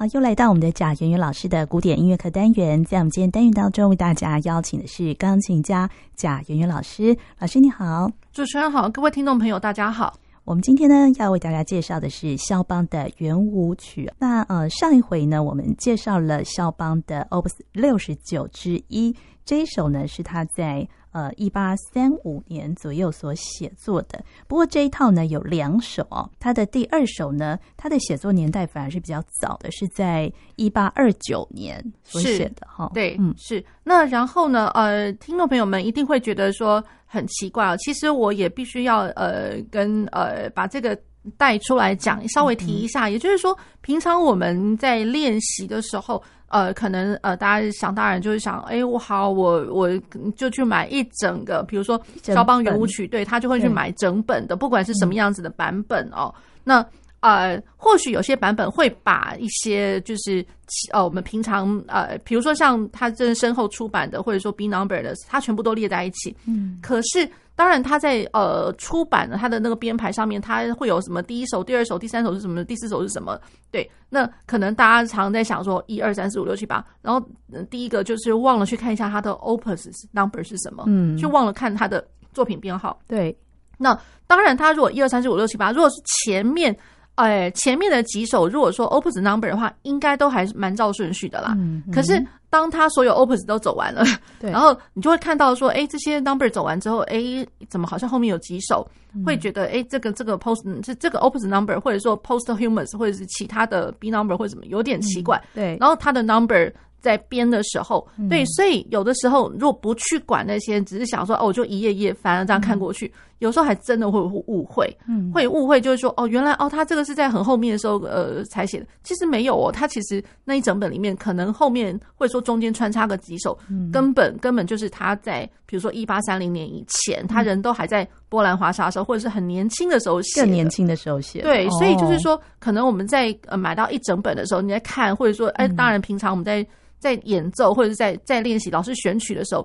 好，又来到我们的贾圆圆老师的古典音乐课单元，在我们今天单元当中，为大家邀请的是钢琴家贾圆圆老师。老师你好，主持人好，各位听众朋友大家好。我们今天呢要为大家介绍的是肖邦的圆舞曲。那呃上一回呢，我们介绍了肖邦的 Opus 六十九之一，这一首呢是他在。呃，一八三五年左右所写作的。不过这一套呢有两首哦，他的第二首呢，他的写作年代反而是比较早的，是在一八二九年所写的哈。对，嗯，是。那然后呢，呃，听众朋友们一定会觉得说很奇怪哦。其实我也必须要呃跟呃把这个带出来讲，稍微提一下。也就是说，平常我们在练习的时候。呃，可能呃，大家想当然就是想，哎，我好，我我就去买一整个，比如说肖邦圆舞曲，对，他就会去买整本的，不管是什么样子的版本哦。那呃，或许有些版本会把一些就是呃，我们平常呃，比如说像他这身后出版的，或者说 B number 的，他全部都列在一起。嗯，可是。当然，他在呃出版的他的那个编排上面，他会有什么第一首、第二首、第三首是什么，第四首是什么？对，那可能大家常常在想说一二三四五六七八，然后第一个就是忘了去看一下他的 opus number 是什么，嗯，就忘了看他的作品编号。对，那当然，他如果一二三四五六七八，如果是前面。哎，前面的几首，如果说 opus number 的话，应该都还是蛮照顺序的啦。嗯嗯、可是当他所有 opus 都走完了，对，然后你就会看到说，哎，这些 number 走完之后，哎，怎么好像后面有几首，嗯、会觉得，哎，这个这个 post 是这个 opus number，或者说 posthumous，或者是其他的 B number 或者什么，有点奇怪。嗯、对，然后他的 number。在编的时候，对，所以有的时候如果不去管那些，只是想说哦，我就一页页翻了这样看过去，嗯、有时候还真的会误会，嗯，会误会就是说哦，原来哦，他这个是在很后面的时候呃才写的，其实没有哦，他其实那一整本里面可能后面或者说中间穿插个几首，嗯、根本根本就是他在比如说一八三零年以前，他人都还在波兰华沙的时候，或者是很年轻的时候写，更年轻的时候写，对，所以就是说，可能我们在呃买到一整本的时候，你在看，或者说哎，当然平常我们在。在演奏或者是在在练习老师选曲的时候，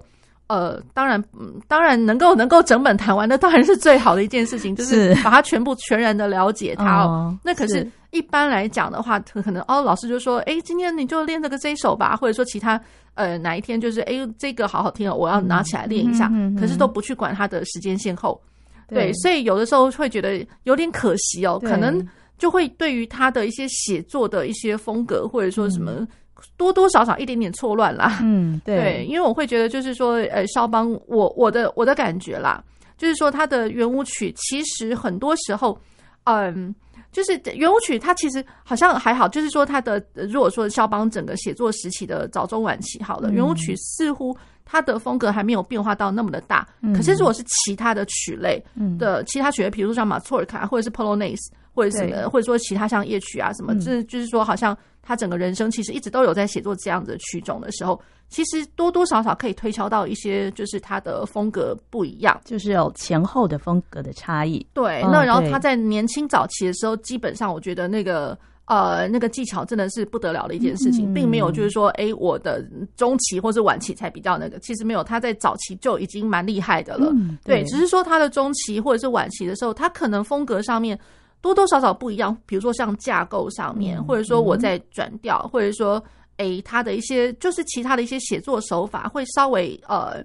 呃，当然，嗯，当然能够能够整本谈完，那当然是最好的一件事情，就是把它全部全然的了解它哦。哦那可是，一般来讲的话，可能哦，老师就说，哎，今天你就练这个这一首吧，或者说其他，呃，哪一天就是，哎，这个好好听哦，我要拿起来练一下。嗯、可是都不去管它的时间先后，对，对，所以有的时候会觉得有点可惜哦，可能就会对于他的一些写作的一些风格，或者说什么。嗯多多少少一点点错乱啦，嗯，对，对，因为我会觉得就是说，呃，肖邦，我我的我的感觉啦，就是说他的圆舞曲其实很多时候，嗯，就是圆舞曲它其实好像还好，就是说它的如果说肖邦整个写作时期的早中晚期好了，圆舞曲似乎它的风格还没有变化到那么的大，可是如果是其他的曲类的其他曲类，比如说像马错尔卡或者是 Polonaise 或者什么，或者说其他像夜曲啊什么，这就是说好像。他整个人生其实一直都有在写作这样子的曲种的时候，其实多多少少可以推敲到一些，就是他的风格不一样，就是有前后的风格的差异。对，那然后他在年轻早期的时候，基本上我觉得那个呃那个技巧真的是不得了的一件事情，并没有就是说，哎，我的中期或是晚期才比较那个，其实没有，他在早期就已经蛮厉害的了。对，只是说他的中期或者是晚期的时候，他可能风格上面。多多少少不一样，比如说像架构上面，或者说我在转调，或者说诶，他的一些就是其他的一些写作手法会稍微呃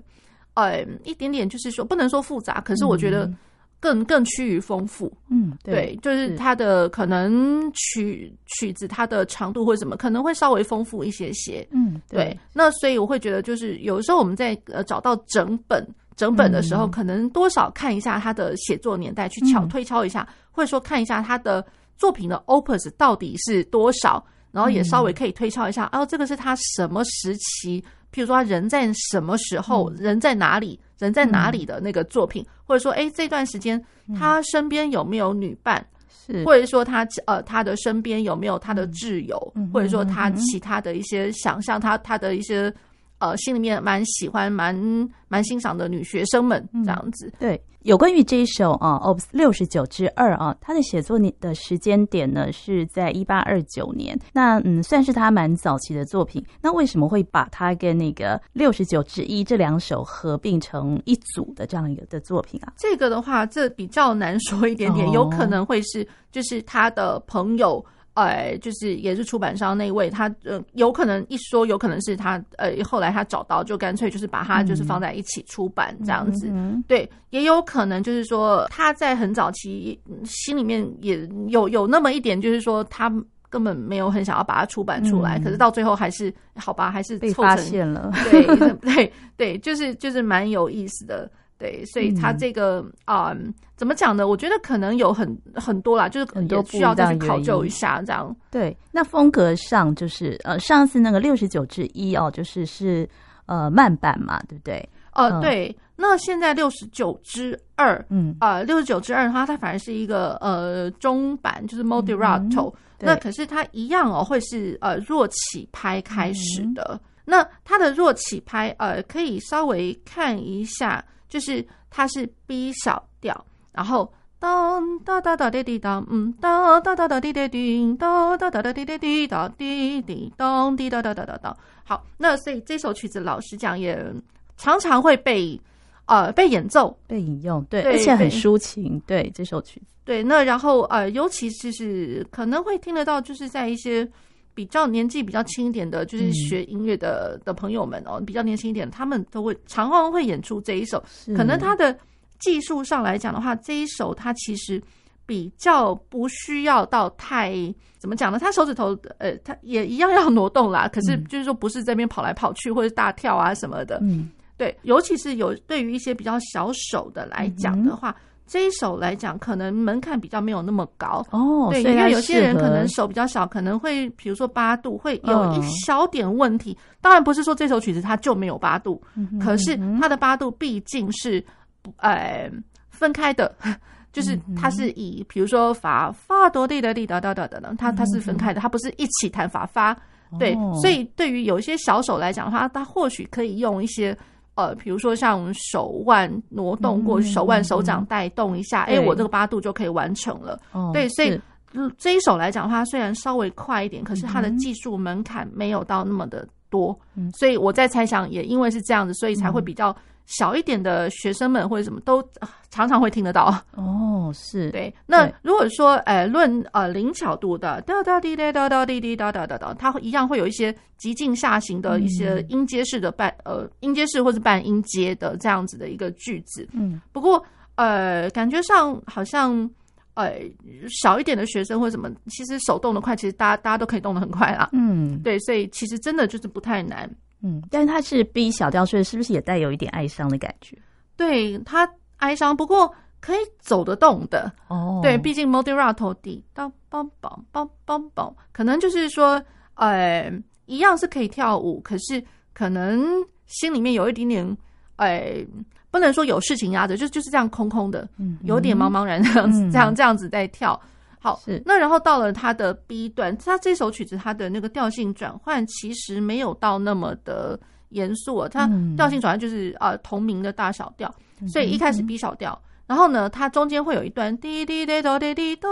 呃一点点，就是说不能说复杂，可是我觉得更更趋于丰富。嗯，对，就是他的可能曲曲子它的长度或者什么可能会稍微丰富一些些。嗯，对。那所以我会觉得，就是有的时候我们在呃找到整本。整本的时候，可能多少看一下他的写作年代，去敲推敲一下，或者说看一下他的作品的 opus 到底是多少，然后也稍微可以推敲一下，哦，这个是他什么时期，譬如说他人在什么时候，人在哪里，人在哪里的那个作品，或者说，哎，这段时间他身边有没有女伴，是，或者说他呃他的身边有没有他的挚友，或者说他其他的一些想象，他他的一些。呃，心里面蛮喜欢、蛮蛮欣赏的女学生们这样子。嗯、对，有关于这一首啊，Opus 六十九之二啊，它的写作年的时间点呢是在一八二九年。那嗯，算是他蛮早期的作品。那为什么会把它跟那个六十九之一这两首合并成一组的这样一个的作品啊？这个的话，这比较难说一点点，哦、有可能会是就是他的朋友。呃，就是也是出版商那位，他呃有可能一说，有可能是他呃后来他找到，就干脆就是把它就是放在一起出版这样子。嗯、对，也有可能就是说他在很早期心里面也有有那么一点，就是说他根本没有很想要把它出版出来，嗯、可是到最后还是好吧，还是被发现了。对 对对，就是就是蛮有意思的。对，所以他这个啊、嗯嗯，怎么讲呢？我觉得可能有很很多啦，就是很多需要再去考究一下这样。对，那风格上就是呃，上次那个六十九之一哦，就是是呃慢版嘛，对不对？呃，嗯、对。那现在六十九之二，嗯啊，六十九之二的话，它反而是一个呃中版，就是 moderato、嗯。那可是它一样哦，会是呃弱起拍开始的。嗯、那它的弱起拍呃，可以稍微看一下。就是它是 B 小调，然后当哒哒哒滴滴当，嗯，哒哒哒哒滴滴滴，哒哒哒哒滴滴滴哒滴滴当滴哒哒哒哒哒。好，那所以这首曲子老实讲也常常会被呃被演奏、被引用，对，而且很抒情。对，对这首曲子，对，那然后呃，尤其是是可能会听得到，就是在一些。比较年纪比较轻一点的，就是学音乐的、嗯、的朋友们哦，比较年轻一点，他们都会常常会演出这一首。可能他的技术上来讲的话，这一首他其实比较不需要到太怎么讲呢？他手指头呃，他也一样要挪动啦。可是就是说，不是这边跑来跑去或者大跳啊什么的。嗯，对，尤其是有对于一些比较小手的来讲的话。嗯这一首来讲，可能门槛比较没有那么高哦，对，因为有些人可能手比较小，可能会比如说八度会有一小点问题。哦、当然不是说这首曲子它就没有八度，可是它的八度毕竟是呃分开的，就是它是以比如说法发哆地的地哒哒哒哒，它它是分开的，它不是一起弹法发。对，哦、所以对于有一些小手来讲的话，它或许可以用一些。呃，比如说像手腕挪动过去，手腕手掌带动一下，哎，我这个八度就可以完成了。对，所以这一手来讲的话，虽然稍微快一点，可是它的技术门槛没有到那么的多。所以我在猜想，也因为是这样子，所以才会比较小一点的学生们或者什么都常常会听得到。哦，是对。那如果说，呃，论呃灵巧度的哒哒滴滴哒哒滴滴哒哒哒哒，它一样会有一些。急进下行的一些音阶式的半呃音阶式或是半音阶的这样子的一个句子，嗯，不过呃感觉上好像呃小一点的学生或什么，其实手动的快，其实大家大家都可以动得很快啦，嗯，对，所以其实真的就是不太难，嗯，但是它是 B 小调，所以是不是也带有一点哀伤的感觉？对，它哀伤，不过可以走得动的哦，对，毕竟 moderato 的当梆梆梆梆梆，可能就是说呃。一样是可以跳舞，可是可能心里面有一点点，哎，不能说有事情压着，就就是这样空空的，嗯，有点茫茫然这样子，嗯、这样这样子在跳。好，是那然后到了它的 B 段，它这首曲子它的那个调性转换其实没有到那么的严肃，它调性转换就是呃同名的大小调，所以一开始 B 小调。然后呢，它中间会有一段滴滴滴哆滴滴哆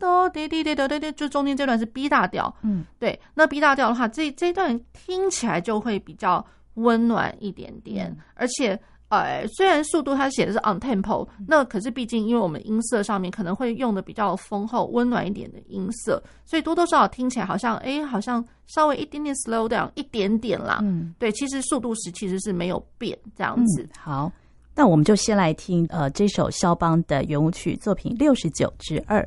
哆滴滴滴哆滴滴，就中间这段是 B 大调。嗯，对。那 B 大调的话，这这一段听起来就会比较温暖一点点。嗯、而且，呃，虽然速度它写的是 on tempo，、嗯、那可是毕竟因为我们音色上面可能会用的比较丰厚、温暖一点的音色，所以多多少少听起来好像，哎，好像稍微一点点 slow down 一点点啦。嗯，对，其实速度时其实是没有变这样子。嗯、好。那我们就先来听呃这首肖邦的圆舞曲作品六十九之二。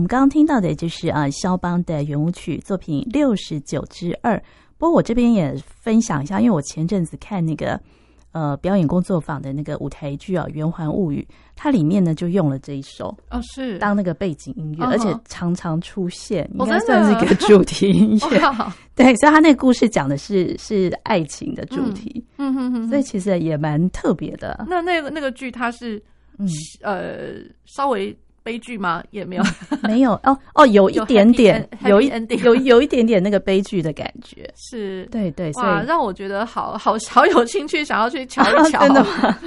们刚刚听到的就是啊，肖邦的圆舞曲作品六十九之二。不过我这边也分享一下，因为我前阵子看那个呃表演工作坊的那个舞台剧啊，《圆环物语》，它里面呢就用了这一首哦，是当那个背景音乐，哦、而且常常出现，哦、应该算是一个主题音乐。哦、对，所以他那个故事讲的是是爱情的主题，嗯哼哼，所以其实也蛮特别的。那那个那个剧它是。嗯，呃，稍微悲剧吗？也没有，没有哦哦，有一 点点，有一有有一点点那个悲剧的感觉，是对对，哇，让我觉得好好 好有兴趣，想要去瞧一瞧，真的吗？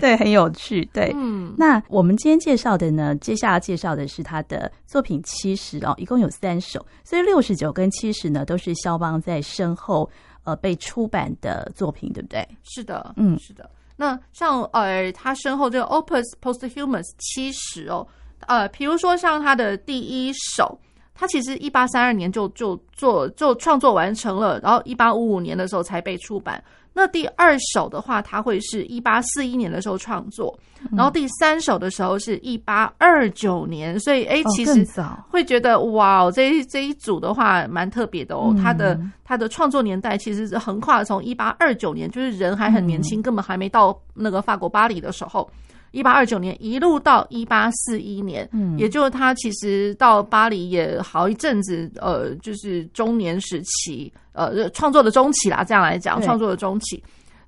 对，很有趣，对，嗯。那我们今天介绍的呢，接下来介绍的是他的作品七十哦，一共有三首，所以六十九跟七十呢，都是肖邦在身后呃被出版的作品，对不对？是的，嗯，是的。那像呃，他身后这个 Opus Posthumous 七十哦，呃，比如说像他的第一首，他其实一八三二年就就做就创作完成了，然后一八五五年的时候才被出版。那第二首的话，他会是一八四一年的时候创作，然后第三首的时候是一八二九年，所以哎，其实会觉得哇，这一这一组的话蛮特别的哦。他的他的创作年代其实是横跨从一八二九年，就是人还很年轻，根本还没到那个法国巴黎的时候。一八二九年一路到一八四一年，嗯，也就是他其实到巴黎也好一阵子，呃，就是中年时期，呃，创作的中期啦，这样来讲，创作的中期，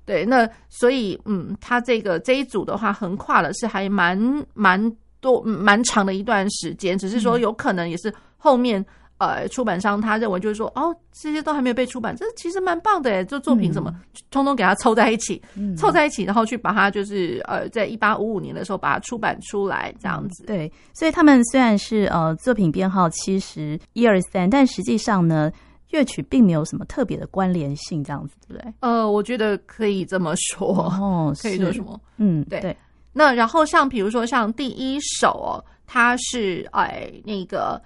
对，那所以，嗯，他这个这一组的话，横跨了是还蛮蛮多蛮长的一段时间，只是说有可能也是后面。呃，出版商他认为就是说，哦，这些都还没有被出版，这其实蛮棒的诶，这作品什么，通通给它凑在一起，嗯、凑在一起，然后去把它就是呃，在一八五五年的时候把它出版出来，这样子。对，所以他们虽然是呃作品编号七十一二三，但实际上呢，乐曲并没有什么特别的关联性，这样子，对不对？呃，我觉得可以这么说，哦，可以说什么？嗯，对。对那然后像比如说像第一首哦，它是哎那个。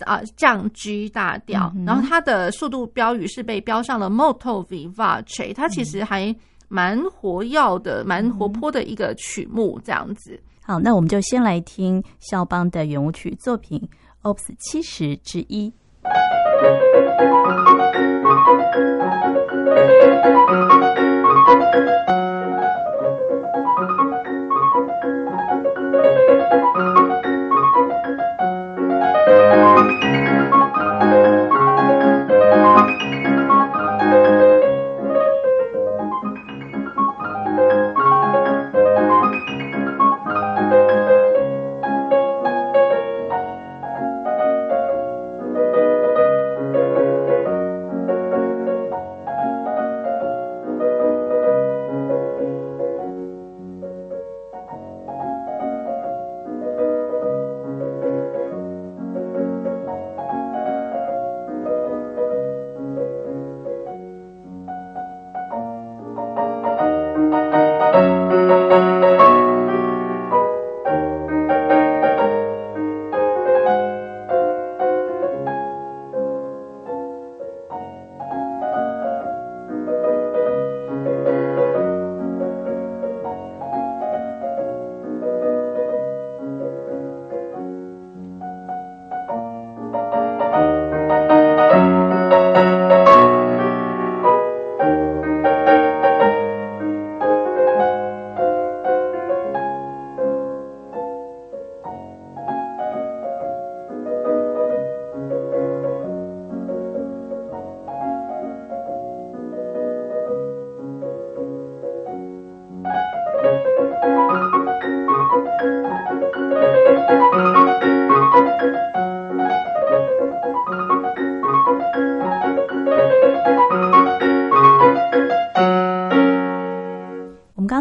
啊，降 G 大调，嗯、然后它的速度标语是被标上了 Molto Vivace，它其实还蛮活跃的，蛮活泼的一个曲目，这样子。好，那我们就先来听肖邦的圆舞曲作品 Opus 七十之一。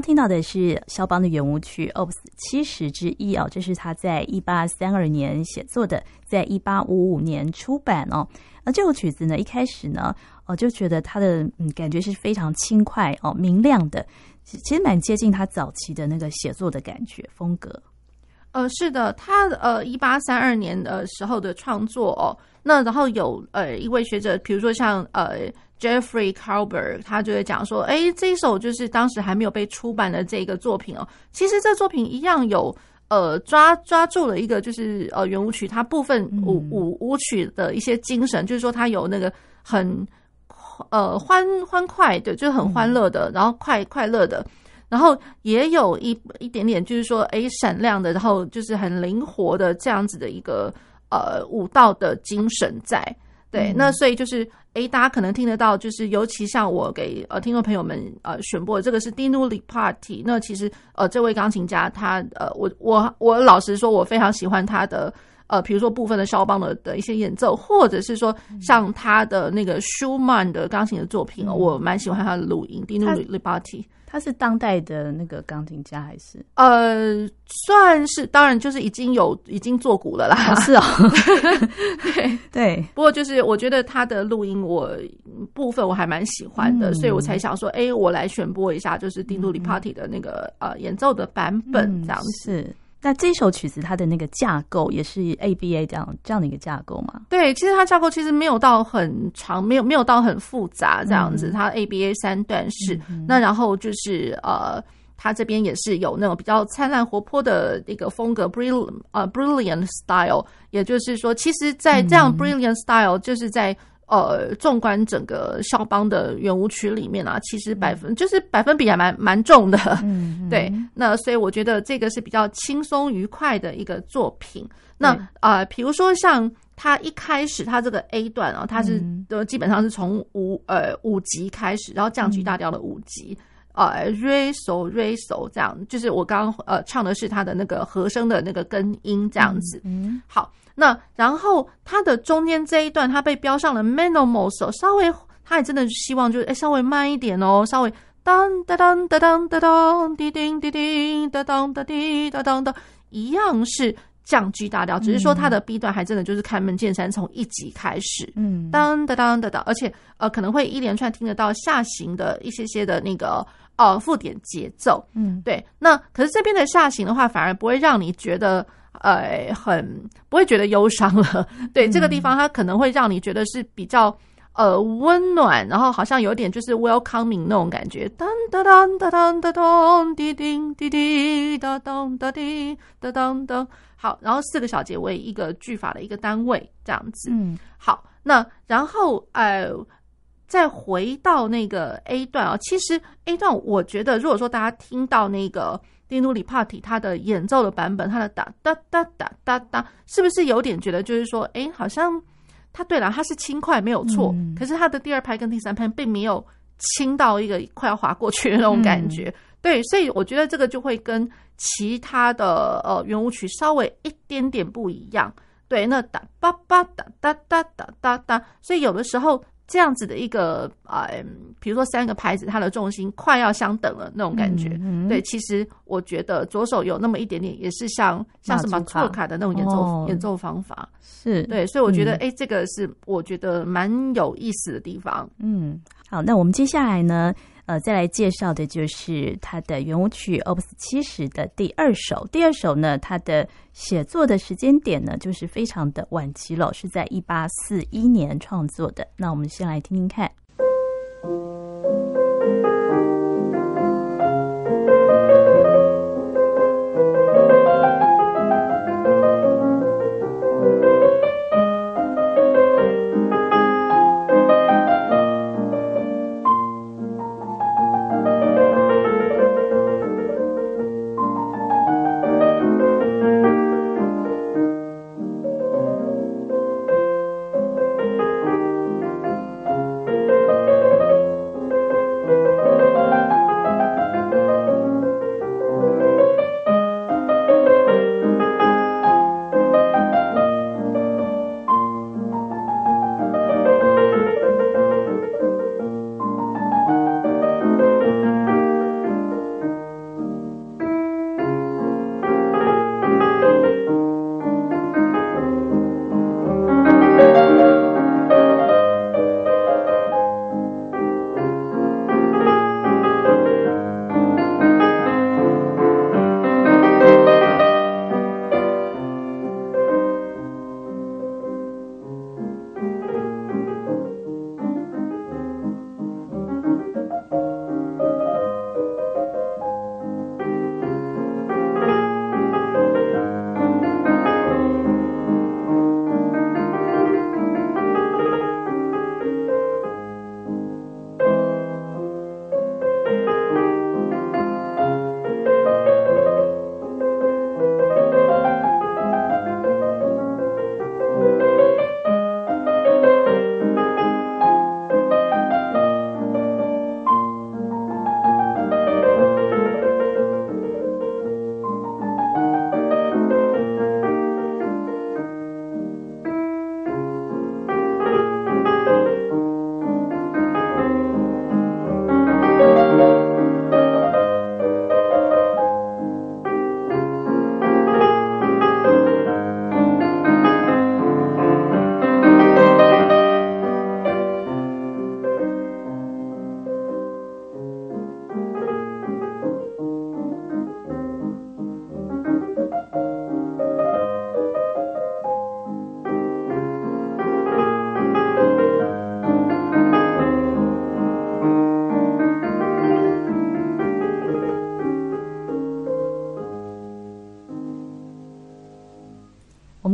听到的是肖邦的圆舞曲 Opus 七十之一哦，这是他在一八三二年写作的，在一八五五年出版哦。那这首曲子呢，一开始呢，哦就觉得他的嗯感觉是非常轻快哦，明亮的，其实蛮接近他早期的那个写作的感觉风格。呃，是的，他呃一八三二年的时候的创作哦，那然后有呃一位学者，比如说像呃。Jeffrey Carber，他就会讲说，哎，这一首就是当时还没有被出版的这个作品哦。其实这作品一样有呃抓抓住了一个就是呃圆舞曲它部分舞舞舞曲的一些精神，就是说它有那个很呃欢欢快的，就是很欢乐的，然后快快乐的，然后也有一一点点就是说哎闪亮的，然后就是很灵活的这样子的一个呃舞蹈的精神在。对，那所以就是，诶，大家可能听得到，就是尤其像我给呃听众朋友们呃选播的这个是 Dinu l i p a r t y 那其实呃这位钢琴家他呃我我我老实说，我非常喜欢他的呃比如说部分的肖邦的的一些演奏，或者是说像他的那个舒曼的钢琴的作品，嗯、我蛮喜欢他的录音 Dinu Lipatti。他是当代的那个钢琴家还是？呃，算是，当然就是已经有已经作古了啦。哦是哦，对对。不过就是我觉得他的录音我部分我还蛮喜欢的，嗯、所以我才想说，哎、欸，我来选播一下，就是 Dinu Lipatti 的那个、嗯、呃演奏的版本这样子。嗯、是。那这首曲子它的那个架构也是 ABA 这样这样的一个架构吗？对，其实它架构其实没有到很长，没有没有到很复杂这样子。嗯、它 ABA 三段式，嗯、那然后就是呃，它这边也是有那种比较灿烂活泼的一个风格，brilliant 呃 brilliant style，也就是说，其实，在这样 brilliant style 就是在。呃，纵观整个肖邦的圆舞曲里面啊，其实百分、嗯、就是百分比还蛮蛮重的，嗯嗯 对。那所以我觉得这个是比较轻松愉快的一个作品。那啊，比、呃、如说像他一开始他这个 A 段啊，他是都基本上是从五呃五级开始，然后降 G 大调的五级，嗯、呃，Re So Re So 这样，就是我刚刚呃唱的是他的那个和声的那个根音这样子。嗯，好。那然后它的中间这一段，它被标上了 meno mosso，稍微，它也真的希望就是哎稍微慢一点哦，稍微当当当当当当当滴叮滴叮当当当滴当当当，一样是降 G 大调，只是说它的 B 段还真的就是开门见山从一级开始，嗯，当当当当当，而且呃可能会一连串听得到下行的一些些的那个呃附点节奏，嗯，对，那可是这边的下行的话，反而不会让你觉得。呃，很不会觉得忧伤了。对，这个地方，它可能会让你觉得是比较呃温暖，然后好像有点就是 welcoming 那种感觉。当当当当当当当，滴叮滴滴，当当当滴当当当。好，然后四个小节为一个句法的一个单位，这样子。嗯，好，那然后呃，再回到那个 A 段啊，其实 A 段我觉得，如果说大家听到那个。Dinu Lipatti 他的演奏的版本，他的哒哒哒哒哒哒，是不是有点觉得就是说，哎，好像他对了，他是轻快没有错，嗯、可是他的第二拍跟第三拍并没有轻到一个快要滑过去的那种感觉。嗯、对，所以我觉得这个就会跟其他的呃圆舞曲稍微一点点不一样。对，那哒叭叭哒哒哒哒哒哒，所以有的时候。这样子的一个呃，比如说三个拍子，它的重心快要相等了那种感觉。嗯嗯、对，其实我觉得左手有那么一点点，也是像像什么错卡的那种演奏、哦、演奏方法。是对，所以我觉得哎、嗯，这个是我觉得蛮有意思的地方。嗯，好，那我们接下来呢？呃，再来介绍的就是他的圆舞曲 Opus 七十的第二首。第二首呢，他的写作的时间点呢，就是非常的晚期了，是在一八四一年创作的。那我们先来听听看。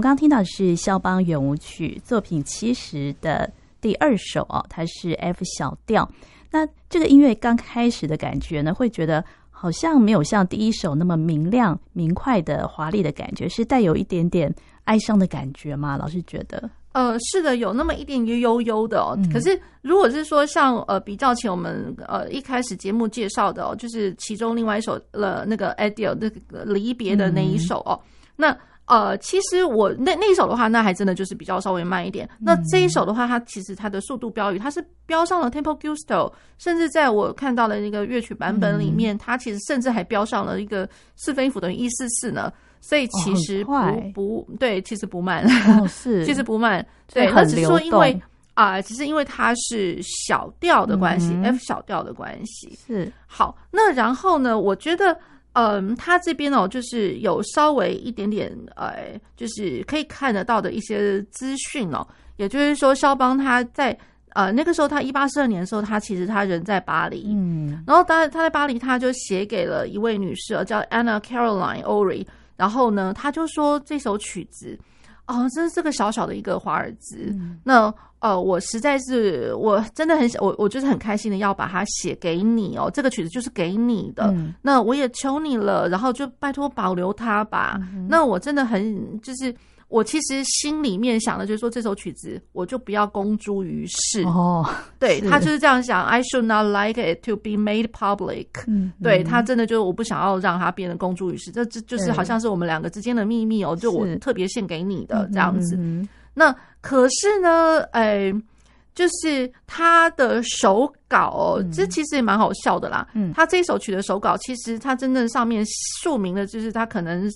刚刚听到的是肖邦圆舞曲作品七十的第二首哦，它是 F 小调。那这个音乐刚开始的感觉呢，会觉得好像没有像第一首那么明亮、明快的华丽的感觉，是带有一点点哀伤的感觉吗？老师觉得？呃，是的，有那么一点悠悠的哦。嗯、可是如果是说像呃比较起我们呃一开始节目介绍的哦，就是其中另外一首了那个 Adele 那个离别的那一首哦，嗯、那。呃，其实我那那一首的话，那还真的就是比较稍微慢一点。那这一首的话，它其实它的速度标语，它是标上了 tempo giusto，甚至在我看到的那个乐曲版本里面，它其实甚至还标上了一个四分音符等于一四四呢。所以其实不、哦、不对，其实不慢，哦、是其实不慢。对，它只是说因为啊、呃，只是因为它是小调的关系、嗯、，F 小调的关系。是好，那然后呢，我觉得。嗯，他这边哦，就是有稍微一点点，呃，就是可以看得到的一些资讯哦。也就是说，肖邦他在呃那个时候，他一八四二年的时候，他其实他人在巴黎，嗯，然后他他在巴黎，他就写给了一位女士，叫 Anna Caroline Orry，然后呢，他就说这首曲子。哦，这是这个小小的一个华尔兹。嗯、那呃，我实在是我真的很想，我我就是很开心的要把它写给你哦。这个曲子就是给你的，嗯、那我也求你了，然后就拜托保留它吧。嗯、那我真的很就是。我其实心里面想的就是说，这首曲子我就不要公诸于世。哦，对，他就是这样想，I should not like it to be made public。嗯，对，他真的就是我不想要让它变得公诸于世，这这就是好像是我们两个之间的秘密哦，就我特别献给你的这样子。那可是呢，哎，就是他的手稿哦，这其实也蛮好笑的啦。嗯，他这一首曲的手稿，其实他真正上面署名的就是他可能。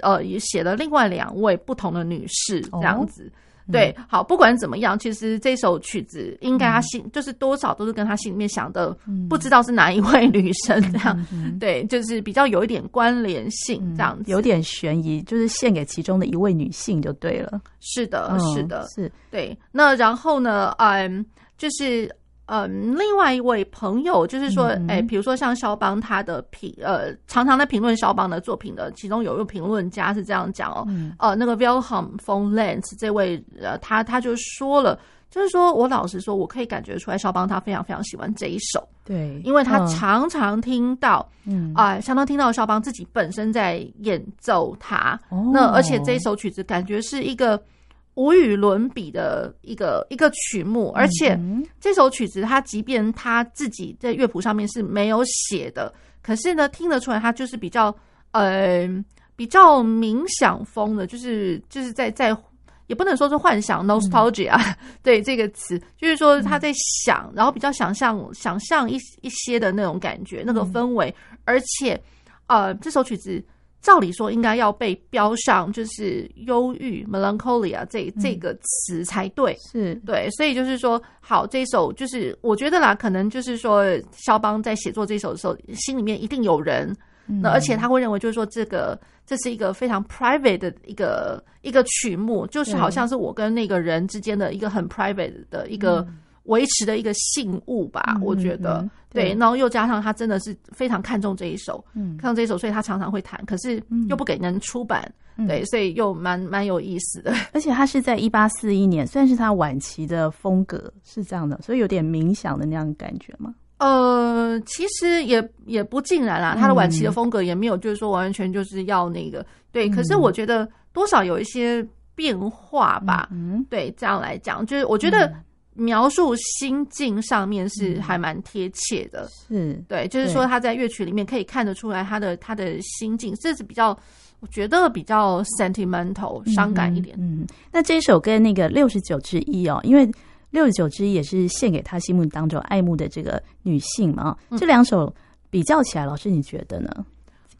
呃，也写了另外两位不同的女士这样子，对，好，不管怎么样，其实这首曲子应该他心、嗯、就是多少都是跟他心里面想的，嗯、不知道是哪一位女生这样，对，就是比较有一点关联性这样子，有点悬疑，就是献给其中的一位女性就对了，是的，是的，哦、是。对，那然后呢，嗯，就是。嗯，另外一位朋友就是说，哎、欸，比如说像肖邦他的评，呃，常常在评论肖邦的作品的，其中有一个评论家是这样讲哦，嗯、呃，那个 Wilhelm von Lenz 这位，呃，他他就说了，就是说我老实说，我可以感觉出来，肖邦他非常非常喜欢这一首，对，因为他常常听到，嗯，啊、呃，相当听到肖邦自己本身在演奏它，哦、那而且这一首曲子感觉是一个。无与伦比的一个一个曲目，而且这首曲子，它即便他自己在乐谱上面是没有写的，可是呢，听得出来，他就是比较呃比较冥想风的，就是就是在在也不能说是幻想 nostalgia，嗯、对这个词，就是说他在想，然后比较想象想象一一些的那种感觉，那个氛围，而且呃这首曲子。照理说应该要被标上就是忧郁 （melancholia） 这这个词才对，是。对，所以就是说，好，这首就是我觉得啦，可能就是说，肖邦在写作这首的时候，心里面一定有人，嗯、那而且他会认为就是说，这个这是一个非常 private 的一个一个曲目，就是好像是我跟那个人之间的一个很 private 的一个。嗯维持的一个信物吧，嗯、我觉得、嗯、对，对，然后又加上他真的是非常看重这一首，嗯，看重这一首，所以他常常会弹，可是又不给人出版，嗯、对，所以又蛮蛮有意思的。而且他是在一八四一年，算是他晚期的风格是这样的，所以有点冥想的那样的感觉吗？呃，其实也也不尽然啦，他的晚期的风格也没有，就是说完完全就是要那个，对，可是我觉得多少有一些变化吧，嗯，对，这样来讲，就是我觉得。描述心境上面是还蛮贴切的，是对，就是说他在乐曲里面可以看得出来他的他的心境，这是比较我觉得比较 sentimental 伤感一点。嗯，那这一首跟那个六十九之一哦，因为六十九之一也是献给他心目当中爱慕的这个女性嘛，这两首比较起来，老师你觉得呢？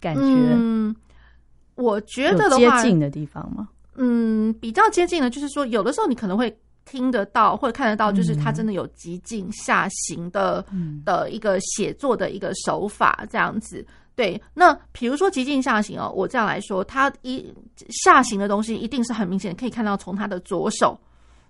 感觉？嗯，我觉得的话，接近的地方吗？嗯，比较接近的，就是说有的时候你可能会。听得到或者看得到，就是他真的有极尽下行的、嗯、的一个写作的一个手法，这样子。对，那比如说极尽下行哦，我这样来说，他一下行的东西一定是很明显，可以看到从他的左手，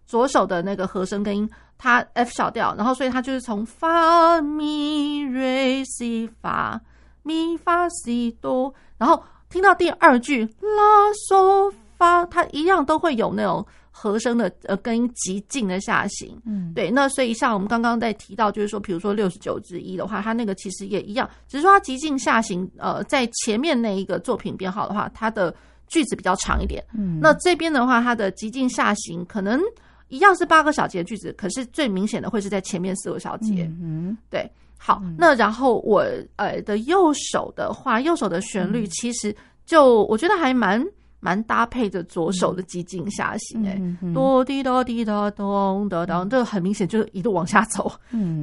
左手的那个和声跟音，他 F 小调，然后所以它就是从发咪瑞西发咪发西哆，然后听到第二句拉嗦。发，它一样都会有那种和声的呃跟极进的下行。嗯，对。那所以像我们刚刚在提到，就是说，比如说六十九之一的话，它那个其实也一样，只是说它极进下行。呃，在前面那一个作品编号的话，它的句子比较长一点。嗯，那这边的话，它的极进下行可能一样是八个小节的句子，可是最明显的会是在前面四个小节。嗯，对。好，那然后我呃的右手的话，右手的旋律其实就我觉得还蛮蛮搭配着左手的极进下行哎，哆滴哆滴哆咚哆咚，这很明显就是一路往下走，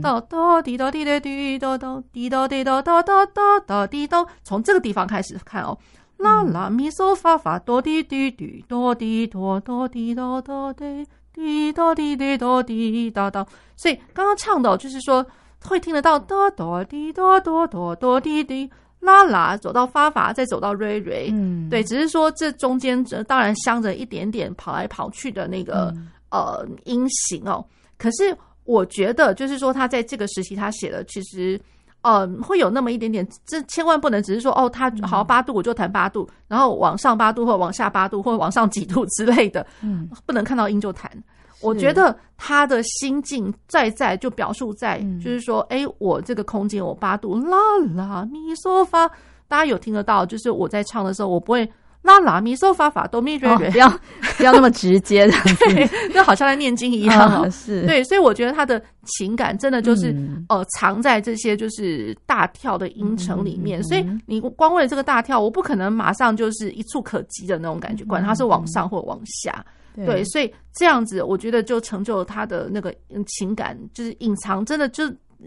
哆哆滴哆滴哆滴哆咚滴哆滴哆哆哆哆哆滴哆，从这个地方开始看哦，啦啦咪嗦发发哆滴滴滴哆滴哆哆滴哆哆滴滴哆滴滴哆滴哆哆，所以刚刚唱的就是说。会听得到哆哆滴哆哆哆哆滴滴啦啦，走到发发，再走到瑞瑞，嗯，对，只是说这中间这当然镶着一点点跑来跑去的那个、嗯、呃音型哦。可是我觉得，就是说他在这个时期他写的，其实呃会有那么一点点，这千万不能只是说哦，他好八度我就弹八度，然后往上八度或往下八度或往上几度之类的，嗯，不能看到音就弹。我觉得他的心境在在就表述在，就是说，哎、我这个空间我八度啦啦咪嗦发，大家有听得到？就是我在唱的时候，我不会啦啦咪嗦发发哆咪瑞瑞，不要 不要那么直接的，对，就好像在念经一样。哦、是对，所以我觉得他的情感真的就是、嗯、呃藏在这些就是大跳的音程里面。嗯、所以你光为了这个大跳，我不可能马上就是一触可及的那种感觉，管它是往上或往下。对，对，所以这样子，我觉得就成就了他的那个情感，就是隐藏，真的就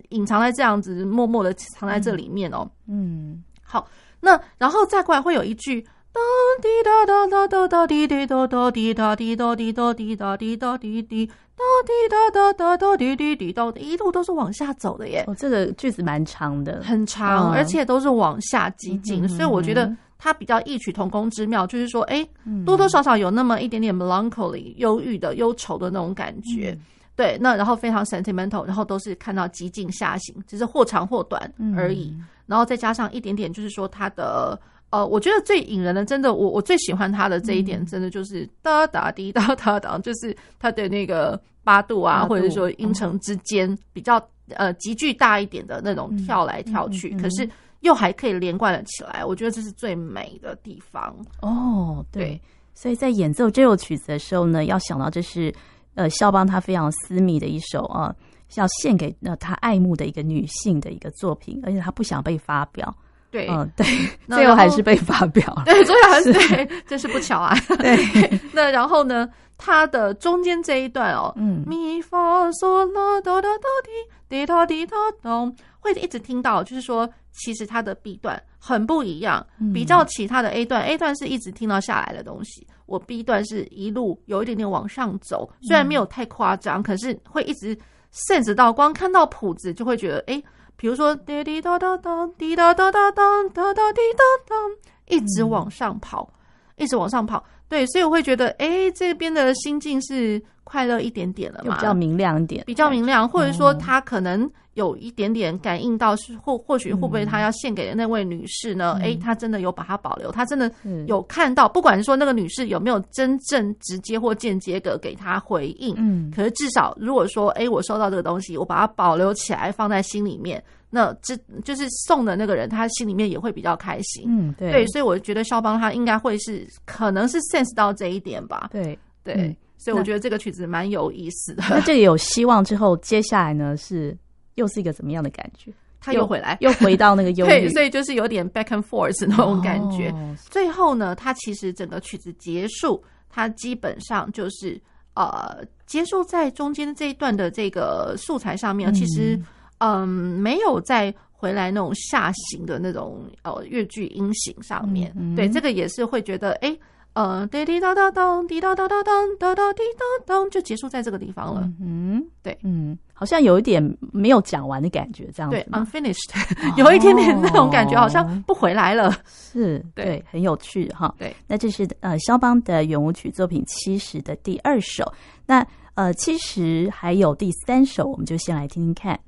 隐藏在这样子，默默的藏在这里面哦。嗯，好，那然后再过来会有一句哒滴哒哒哒哒哒滴滴哒哒滴哒滴哒滴哒滴哒滴哒滴滴哒滴哒哒哒哒滴滴滴哒，一路都是往下走的耶。哦，这个句子蛮长的，很长，而且都是往下激进，所以我觉得。它比较异曲同工之妙，就是说，哎，多多少少有那么一点点 melancholy 忧郁的、忧愁的那种感觉，嗯、对。那然后非常 sentimental，然后都是看到极尽下行，只是或长或短而已。嗯、然后再加上一点点，就是说它的，呃，我觉得最引人的，真的，我我最喜欢它的这一点，真的就是哒哒滴哒哒哒，就是它的那个八度啊，度或者说音程之间比较呃急剧大一点的那种跳来跳去，嗯、可是。又还可以连贯了起来，我觉得这是最美的地方哦。对，对，所以在演奏这首曲子的时候呢，要想到这是呃肖邦他非常私密的一首啊，要献给呃他爱慕的一个女性的一个作品，而且他不想被发表。对，嗯、呃，对，最后还是被发表了。对，最后还是对，真是不巧啊。对，那然后呢，它的中间这一段哦，嗯，咪发嗦啦哆哆哆滴滴答滴答咚，会一直听到，就是说。其实它的 B 段很不一样，比较其他的 A 段、嗯、，A 段是一直听到下来的东西，我 B 段是一路有一点点往上走，虽然没有太夸张，嗯、可是会一直 sense 到，光看到谱子就会觉得，哎，比如说滴滴答答当，滴答答答当，答答滴答当，一直往上跑，嗯、一直往上跑，对，所以我会觉得，哎，这边的心境是快乐一点点了嘛，比较明亮一点，比较明亮，或者说他可能。有一点点感应到是或或许会不会他要献给的那位女士呢？哎、嗯，他真的有把它保留，他真的有看到，不管是说那个女士有没有真正直接或间接的给他回应，嗯，可是至少如果说哎，我收到这个东西，我把它保留起来放在心里面，那这就是送的那个人他心里面也会比较开心，嗯，对，对，所以我觉得肖邦他应该会是可能是 sense 到这一点吧，对。对，嗯、所以我觉得这个曲子蛮有意思的。那这里有希望之后，接下来呢是。又是一个怎么样的感觉？他又回来，又回到那个忧郁，对，所以就是有点 back and forth 那种感觉。哦、最后呢，他其实整个曲子结束，他基本上就是呃结束在中间这一段的这个素材上面，嗯、其实嗯、呃、没有再回来那种下行的那种呃乐句音型上面。对，这个也是会觉得哎。诶呃，滴滴答答当，滴答答答当，答答滴答当，就结束在这个地方了。嗯，对，嗯，好像有一点没有讲完的感觉，这样子。对，unfinished，有一点点那种感觉，好像不回来了。是，对，很有趣哈。对，那这是呃肖邦的圆舞曲作品七十的第二首。那呃，其实还有第三首，我们就先来听听看。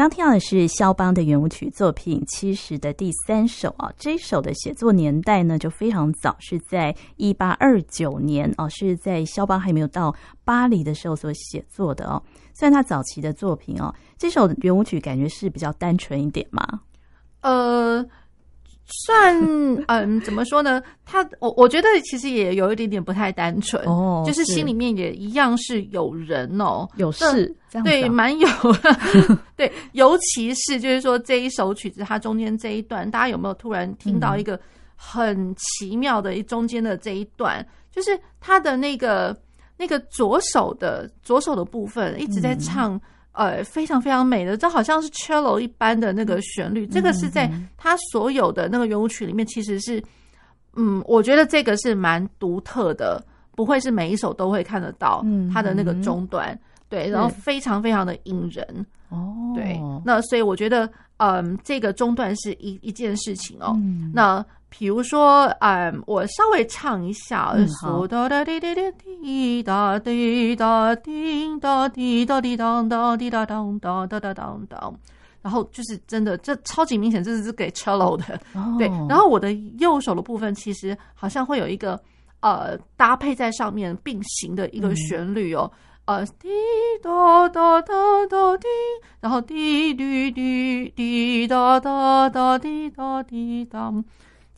刚听到的是肖邦的圆舞曲作品七十的第三首啊，这一首的写作年代呢就非常早，是在一八二九年哦，是在肖邦还没有到巴黎的时候所写作的哦。虽然他早期的作品哦，这首圆舞曲感觉是比较单纯一点嘛，呃。算嗯，怎么说呢？他我我觉得其实也有一点点不太单纯哦，就是心里面也一样是有人哦，有事对，蛮有 对，尤其是就是说这一首曲子，它中间这一段，大家有没有突然听到一个很奇妙的一中间的这一段，就是他的那个那个左手的左手的部分一直在唱。呃，非常非常美的，这好像是 cello 一般的那个旋律。这个是在他所有的那个圆舞曲里面，其实是，嗯，我觉得这个是蛮独特的，不会是每一首都会看得到他的那个中段。对，然后非常非常的引人。哦，对，那所以我觉得，嗯，这个中段是一一件事情哦。那比如说，嗯，我稍微唱一下，唢哒哒滴滴滴滴哒滴哒滴哒滴哒滴当当滴哒当当哒哒当当，然后就是真的，这超级明显，这是给 cello 的。对，然后我的右手的部分其实好像会有一个呃搭配在上面并行的一个旋律哦，呃滴哒哒哒哒滴，然后滴滴滴滴哒哒哒滴哒滴当。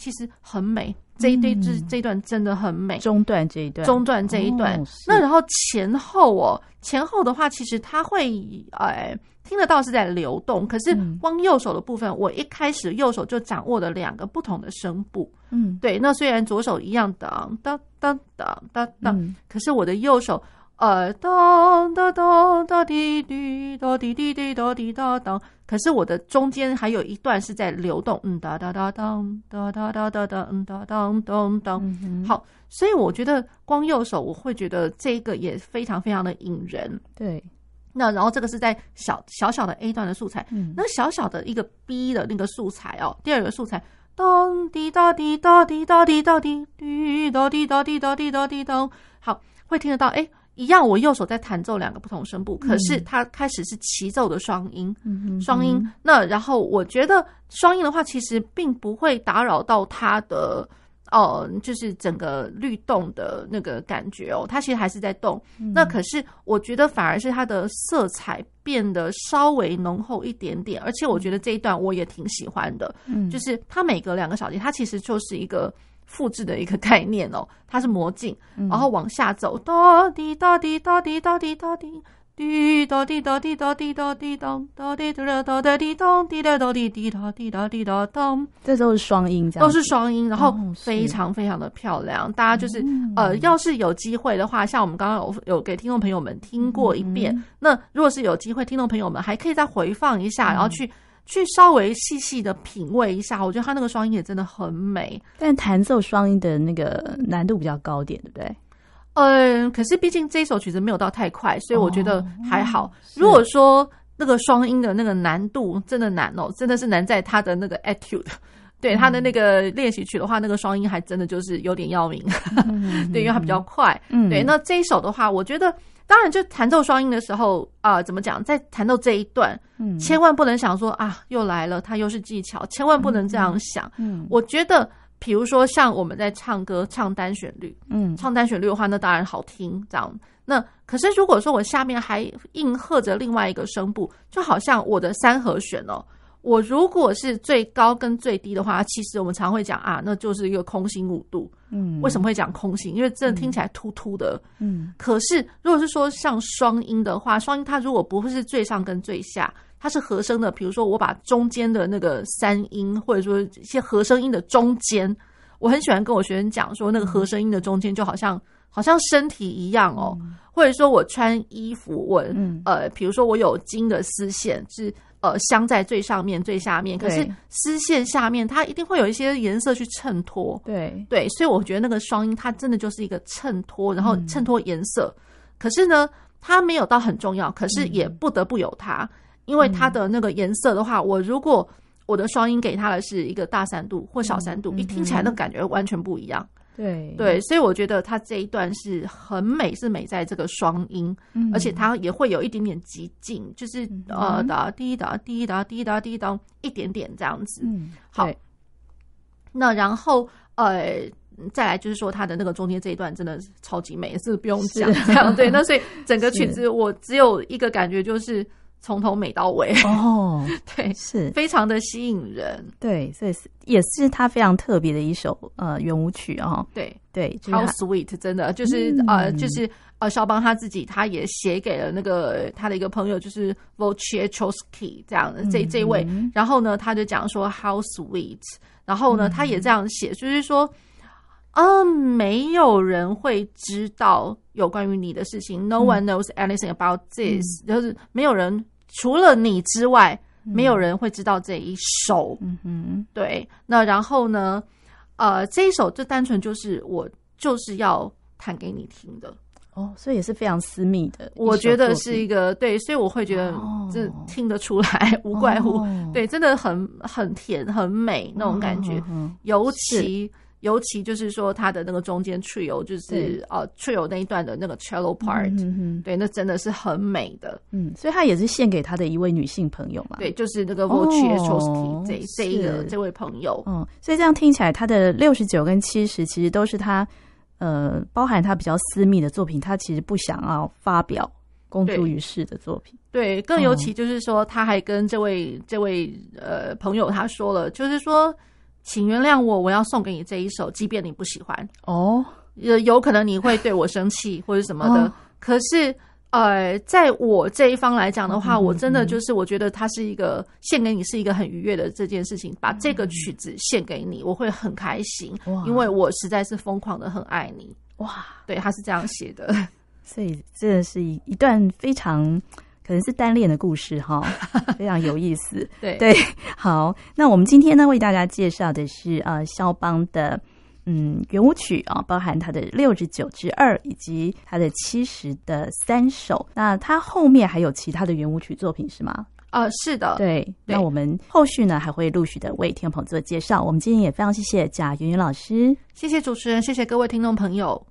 其实很美，这一对这这一段真的很美。中段这一段，中段这一段，哦、那然后前后哦，前后的话，其实它会哎听得到是在流动，可是光右手的部分，我一开始右手就掌握了两个不同的声部。嗯，对。那虽然左手一样当当当当当当，可是我的右手。呃，当当当当滴滴当滴滴滴当滴当当，可是我的中间还有一段是在流动，嗯哒哒哒当哒哒哒哒哒嗯哒当当当，好，所以我觉得光右手我会觉得这个也非常非常的引人。对，那然后这个是在小小小的 A 段的素材，嗯那小小的一个 B 的那个素材哦，第二个素材当滴答滴答滴答滴答滴滴答滴答滴答滴答滴答，好，会听得到哎。一样，我右手在弹奏两个不同声部，可是它开始是齐奏的双音，双音。那然后我觉得双音的话，其实并不会打扰到它的哦，就是整个律动的那个感觉哦，它其实还是在动。那可是我觉得反而是它的色彩变得稍微浓厚一点点，而且我觉得这一段我也挺喜欢的，就是它每隔两个小节，它其实就是一个。复制的一个概念哦，它是魔镜，然后往下走，这都是双音，都是双音，然后非常非常的漂亮。大家就是呃，要是有机会的话，像我们刚刚有有给听众朋友们听过一遍，那如果是有机会，听众朋友们还可以再回放一下，然后去。去稍微细细的品味一下，我觉得他那个双音也真的很美。但弹奏双音的那个难度比较高点，对不对？嗯，可是毕竟这一首曲子没有到太快，所以我觉得还好。哦、如果说那个双音的那个难度真的难哦，真的是难在他的那个 etude，对他的那个练习曲的话，那个双音还真的就是有点要命。嗯、对，因为它比较快。嗯，对。那这一首的话，我觉得。当然，就弹奏双音的时候啊、呃，怎么讲？在弹奏这一段，嗯，千万不能想说啊，又来了，它又是技巧，千万不能这样想。嗯，嗯，我觉得，比如说像我们在唱歌，唱单旋律，嗯，唱单旋律的话，那当然好听，这样。那可是如果说我下面还应和着另外一个声部，就好像我的三和弦哦。我如果是最高跟最低的话，其实我们常会讲啊，那就是一个空心五度。嗯，为什么会讲空心？因为真的听起来突突的。嗯，可是如果是说像双音的话，双音它如果不会是最上跟最下，它是和声的，比如说我把中间的那个三音，或者说一些和声音的中间，我很喜欢跟我学生讲说，那个和声音的中间就好像好像身体一样哦，嗯、或者说我穿衣服，我、嗯、呃，比如说我有金的丝线是。呃，镶在最上面、最下面，可是丝线下面它一定会有一些颜色去衬托。对。对，所以我觉得那个双音它真的就是一个衬托，然后衬托颜色。嗯、可是呢，它没有到很重要，可是也不得不有它，嗯、因为它的那个颜色的话，我如果我的双音给它的是一个大三度或小三度，一、嗯、听起来那感觉完全不一样。对对，所以我觉得他这一段是很美，是美在这个双音，嗯、而且它也会有一点点急进，就是、嗯、呃哒滴哒滴哒滴哒滴哒一点点这样子。嗯，好。那然后呃，再来就是说他的那个中间这一段真的是超级美，是不用讲这样。对，那所以整个曲子我只有一个感觉就是。从头美到尾。哦，对，是。非常的吸引人，对，所以是也是他非常特别的一首呃圆舞曲哦，对。对，How sweet，真的。就是、嗯、呃就是呃肖邦他自己他也写给了那个他的一个朋友，就是 v o c h e c h o s k y 这样的这这位，然后呢他就讲说 How sweet，然后呢他也这样写，就是说。嗯，没有人会知道有关于你的事情。No one knows anything about this，嗯，就是没有人除了你之外，嗯，没有人会知道这一首。嗯哼，对。那然后呢？呃，这一首就单纯就是我就是要弹给你听的。哦，所以也是非常私密的。我觉得是一个对，所以我会觉得这听得出来，无怪乎，哦，对，真的很很甜很美那种感觉，哦，尤其。尤其就是说，他的那个中间 trio 就是呃 trio 那一段的那个 cello part，嗯哼，对，那真的是很美的。嗯，所以他也是献给他的一位女性朋友嘛。对，就是那个 Wojciechowski 这这一个这位朋友。嗯，所以这样听起来，他的六十九跟七十其实都是他呃包含他比较私密的作品，他其实不想要发表公诸于世的作品。对，对，更尤其就是说，他还跟这位这位呃朋友他说了，就是说。请原谅我，我要送给你这一首，即便你不喜欢哦，有有可能你会对我生气或者什么的。哦、可是，呃，在我这一方来讲的话，嗯、我真的就是我觉得它是一个献给你是一个很愉悦的这件事情，把这个曲子献给你，我会很开心，因为我实在是疯狂的很爱你。哇，对，他是这样写的，所以这是一一段非常。可能是单恋的故事哈，非常有意思。对对，好，那我们今天呢，为大家介绍的是呃肖邦的嗯圆舞曲啊，包含他的六十九之二以及他的七十的三首。那他后面还有其他的圆舞曲作品是吗？呃，是的。对，对那我们后续呢还会陆续的为听众朋友做介绍。我们今天也非常谢谢贾云云老师，谢谢主持人，谢谢各位听众朋友。